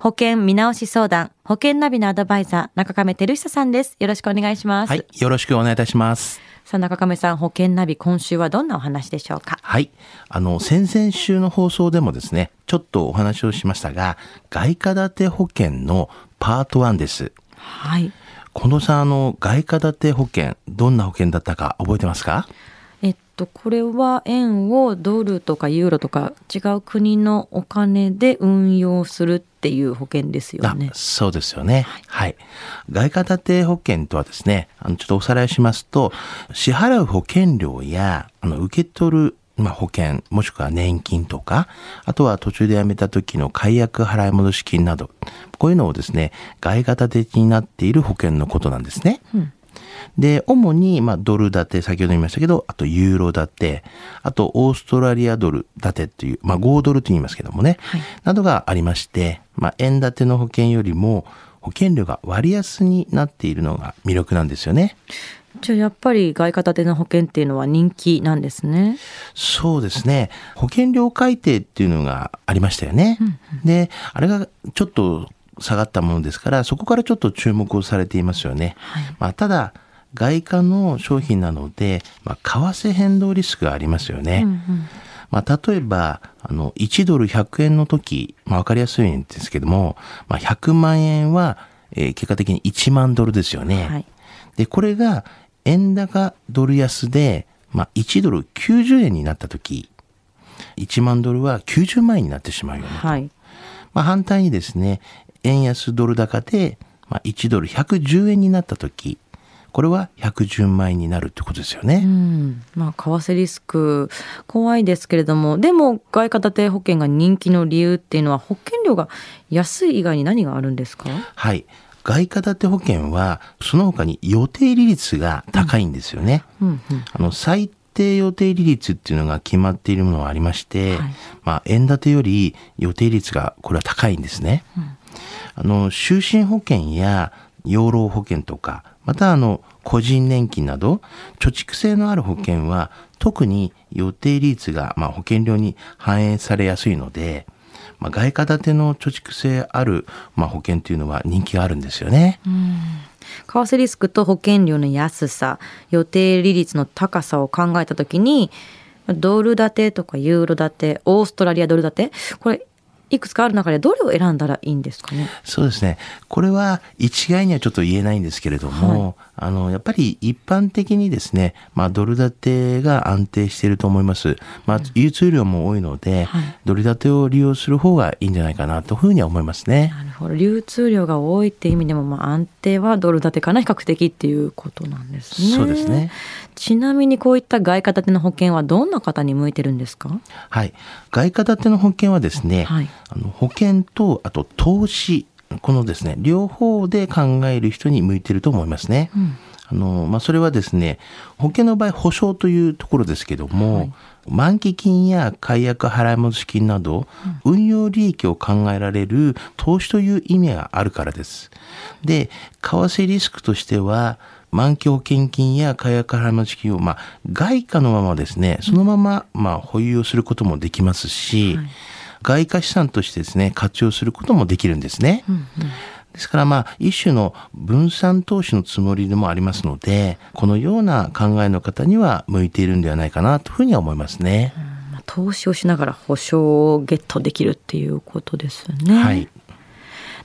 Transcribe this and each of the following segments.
保険見直し相談、保険ナビのアドバイザー、中亀照久さんです。よろしくお願いします。はい、よろしくお願いいたします。さあ、中亀さん、保険ナビ、今週はどんなお話でしょうか？はい、あの先々週の放送でもですね、ちょっとお話をしましたが、外貨建て保険のパート1です。はい。近藤さん、あの外貨建て保険、どんな保険だったか覚えてますか？えっと、これは円をドルとかユーロとか違う国のお金で運用するっていう保険ですよねあ。そうですよね。はい。外貨建て保険とはですね、あのちょっとおさらいしますと、支払う保険料やあの受け取るまあ、保険、もしくは年金とか、あとは途中で辞めた時の解約払い戻し金など、こういうのをですね、外貨建てになっている保険のことなんですね。うんで、主に、まあ、ドル建て、先ほど言いましたけど、あとユーロ建て、あとオーストラリアドル建てっていう、まあ、5ドルと言いますけどもね、はいなどがありまして、まあ、円建ての保険よりも、保険料が割安になっているのが魅力なんですよね。じゃあやっぱり外貨建ての保険っていうのは人気なんですね。そうですね。保険料改定っていうのがありましたよね。で、あれがちょっと下がったものですから、そこからちょっと注目をされていますよね。はいまあ、ただ、外貨の商品なので、まあ、為替変動リスクがありますよね。うんうんまあ、例えば、あの、1ドル100円の時、まあ、わかりやすいんですけども、まあ、100万円は、えー結果的に1万ドルですよね。はいで、これが、円高ドル安で、まあ、1ドル90円になった時、1万ドルは90万円になってしまうよね。はい。まあ、反対にですね、円安ドル高で、まあ、1ドル110円になった時、これは110万円になるってことですよね。うん、まあ為替リスク怖いですけれどもでも外貨建て保険が人気の理由っていうのは保険料が安い以外に何があるんですか？はい。外貨建て保険は、その他に予定利率が高いんですよね。うんうんあの、最低予定利率っていうのが決まっているものがありまして、はいまあ、円建てより予定率が、これは高いんですね。あの、就寝保険や養老保険とか、またあの、個人年金など、貯蓄性のある保険は、特に予定利率が、まあ、保険料に反映されやすいので、まあ、外貨建ての貯蓄性ある、まあ、保険っていうのは人気があるんですよね。為替リスクと保険料の安さ予定利率の高さを考えた時にドル建てとかユーロ建てオーストラリアドル建てこれいくつかある中でどれを選んだらいいんですかね？そうですね。これは一概にはちょっと言えないんですけれども、あの、やっぱり一般的にですね、まあ、ドル建てが安定していると思います。まあ、流通量も多いので、はいドル建てを利用する方がいいんじゃないかなというふうには思いますね。なるほど流通量が多いっていう意味でも、まあ、安定はドル建てかな？比較的っていうことなんですね。そうですね。ちなみにこういった外貨建ての保険はどんな方に向いてるんですか？はい。外貨建ての保険はですね、はいあの保険と、あと投資、このですね、両方で考える人に向いていると思いますね。んあの、まあ、それはですね、保険の場合、保証というところですけども、はい満期金や解約払い戻し金など、運用利益を考えられる投資という意味があるからです。で、為替リスクとしては、満期保険金や解約払い戻し金を、まあ、外貨のままですね、そのまま、まあ、保有をすることもできますし、はい外貨資産としてですね、活用することもできるんですね。うんうんですからまあ一種の分散投資のつもりでもありますので、このような考えの方には向いているんではないかなというふうには思いますね。まあ投資をしながら保証をゲットできるっていうことですね。はい。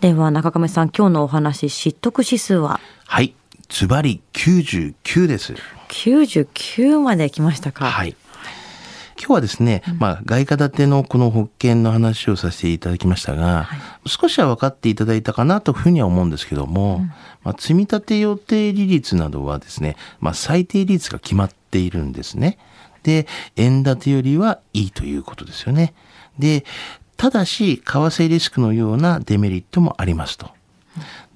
では中亀さん今日のお話知得指数は？はい。ズバリ99です。99まで来ましたか。はい。今日はですね、まあ、外貨建てのこの保険の話をさせていただきましたが、少しは分かっていただいたかなというふうには思うんですけども、まあ、積立予定利率などはですね、まあ、最低利率が決まっているんですね。で、円建てよりはいいということですよね。で、ただし、為替リスクのようなデメリットもありますと。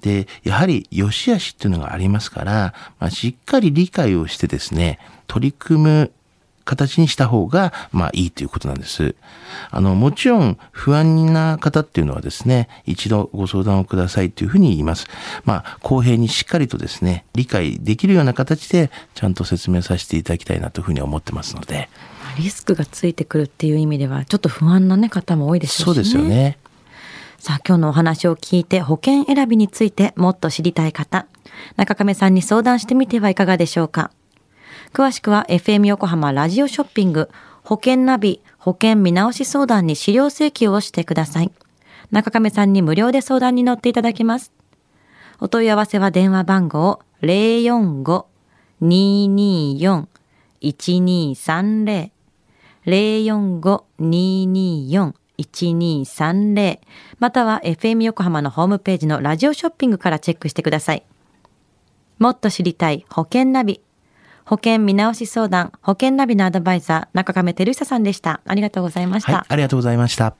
で、やはり良し悪しっていうのがありますから、まあ、しっかり理解をしてですね、取り組む形にした方が、まあいいということなんです。あの、もちろん不安な方っていうのはですね、一度ご相談をくださいというふうに言います。まあ、公平にしっかりとですね、理解できるような形でちゃんと説明させていただきたいなというふうに思ってますので。リスクがついてくるっていう意味では、ちょっと不安な、ね、方も多いでしょうし、ね、そうですよね。さあ、今日のお話を聞いて保険選びについてもっと知りたい方、中亀さんに相談してみてはいかがでしょうか。詳しくは FM 横浜ラジオショッピング保険ナビ保険見直し相談に資料請求をしてください。中亀さんに無料で相談に乗っていただきます。お問い合わせは電話番号045-224-1230045-224または FM 横浜のホームページのラジオショッピングからチェックしてください。もっと知りたい保険ナビ。保険見直し相談、保険ナビのアドバイザー、中亀照久さんでした。ありがとうございました。はい、ありがとうございました。